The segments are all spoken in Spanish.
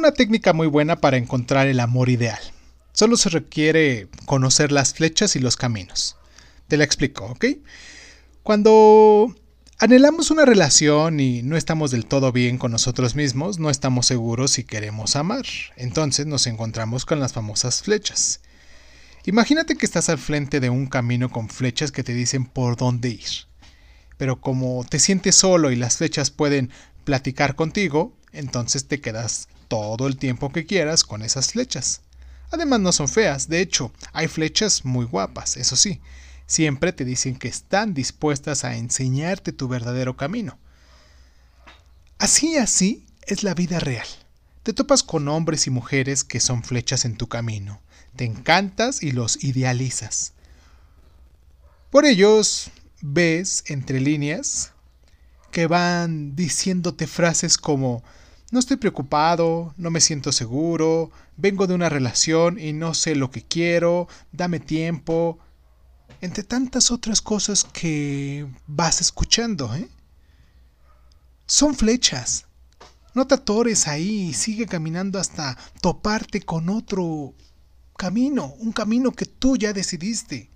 una técnica muy buena para encontrar el amor ideal. Solo se requiere conocer las flechas y los caminos. Te la explico, ¿ok? Cuando anhelamos una relación y no estamos del todo bien con nosotros mismos, no estamos seguros si queremos amar. Entonces nos encontramos con las famosas flechas. Imagínate que estás al frente de un camino con flechas que te dicen por dónde ir. Pero como te sientes solo y las flechas pueden platicar contigo, entonces te quedas todo el tiempo que quieras con esas flechas. Además no son feas, de hecho, hay flechas muy guapas, eso sí, siempre te dicen que están dispuestas a enseñarte tu verdadero camino. Así, así es la vida real. Te topas con hombres y mujeres que son flechas en tu camino, te encantas y los idealizas. Por ellos ves entre líneas que van diciéndote frases como no estoy preocupado, no me siento seguro, vengo de una relación y no sé lo que quiero, dame tiempo, entre tantas otras cosas que vas escuchando, ¿eh? Son flechas. No te atores ahí y sigue caminando hasta toparte con otro camino, un camino que tú ya decidiste.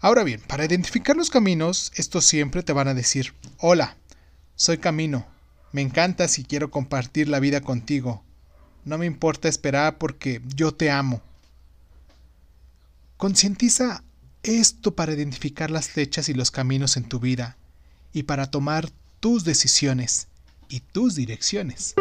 Ahora bien, para identificar los caminos, estos siempre te van a decir, hola, soy camino, me encanta si quiero compartir la vida contigo, no me importa esperar porque yo te amo. Concientiza esto para identificar las flechas y los caminos en tu vida y para tomar tus decisiones y tus direcciones.